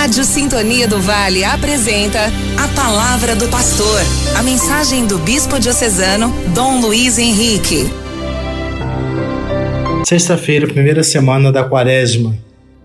Rádio Sintonia do Vale apresenta a Palavra do Pastor, a mensagem do Bispo Diocesano, Dom Luiz Henrique. Sexta-feira, primeira semana da Quaresma.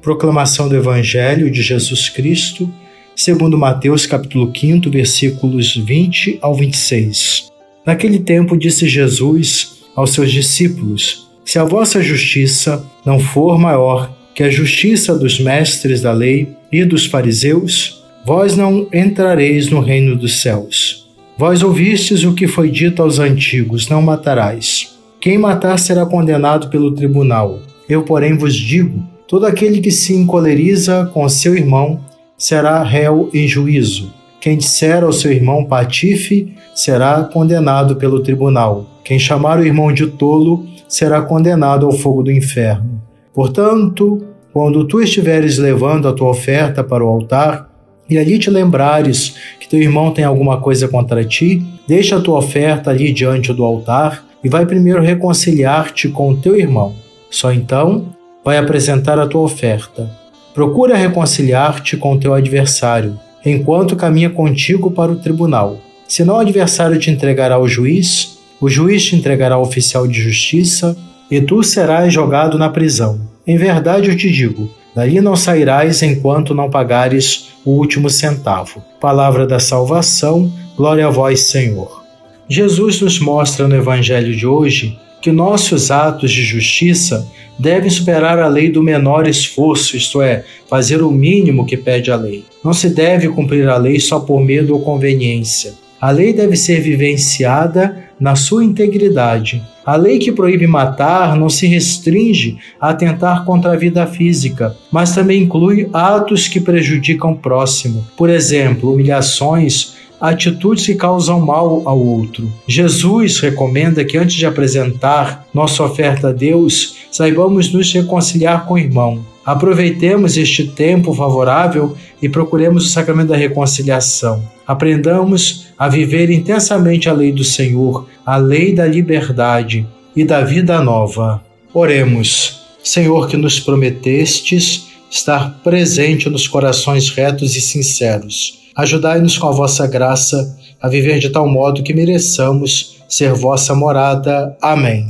Proclamação do Evangelho de Jesus Cristo, segundo Mateus capítulo 5, versículos 20 ao 26. Naquele tempo disse Jesus aos seus discípulos: Se a vossa justiça não for maior que a justiça dos mestres da lei e dos fariseus, vós não entrareis no reino dos céus. Vós ouvistes o que foi dito aos antigos: Não matarás. Quem matar será condenado pelo tribunal. Eu, porém, vos digo: todo aquele que se encoleriza com seu irmão será réu em juízo. Quem disser ao seu irmão patife será condenado pelo tribunal. Quem chamar o irmão de tolo será condenado ao fogo do inferno. Portanto, quando tu estiveres levando a tua oferta para o altar, e ali te lembrares que teu irmão tem alguma coisa contra ti, deixa a tua oferta ali diante do altar e vai primeiro reconciliar-te com o teu irmão. Só então vai apresentar a tua oferta. Procura reconciliar-te com o teu adversário, enquanto caminha contigo para o tribunal. Senão o adversário te entregará ao juiz, o juiz te entregará ao oficial de justiça, e tu serás jogado na prisão. Em verdade eu te digo: dali não sairás enquanto não pagares o último centavo. Palavra da salvação, glória a vós, Senhor. Jesus nos mostra no Evangelho de hoje que nossos atos de justiça devem superar a lei do menor esforço, isto é, fazer o mínimo que pede a lei. Não se deve cumprir a lei só por medo ou conveniência. A lei deve ser vivenciada na sua integridade. A lei que proíbe matar não se restringe a atentar contra a vida física, mas também inclui atos que prejudicam o próximo. Por exemplo, humilhações, atitudes que causam mal ao outro. Jesus recomenda que antes de apresentar nossa oferta a Deus, saibamos nos reconciliar com o irmão. Aproveitemos este tempo favorável e procuremos o sacramento da reconciliação. Aprendamos a viver intensamente a lei do Senhor, a lei da liberdade e da vida nova. Oremos. Senhor, que nos prometestes estar presente nos corações retos e sinceros. Ajudai-nos com a vossa graça a viver de tal modo que mereçamos ser vossa morada. Amém.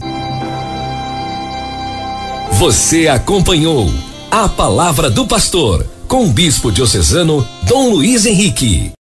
Você acompanhou a palavra do pastor com o bispo diocesano Dom Luiz Henrique.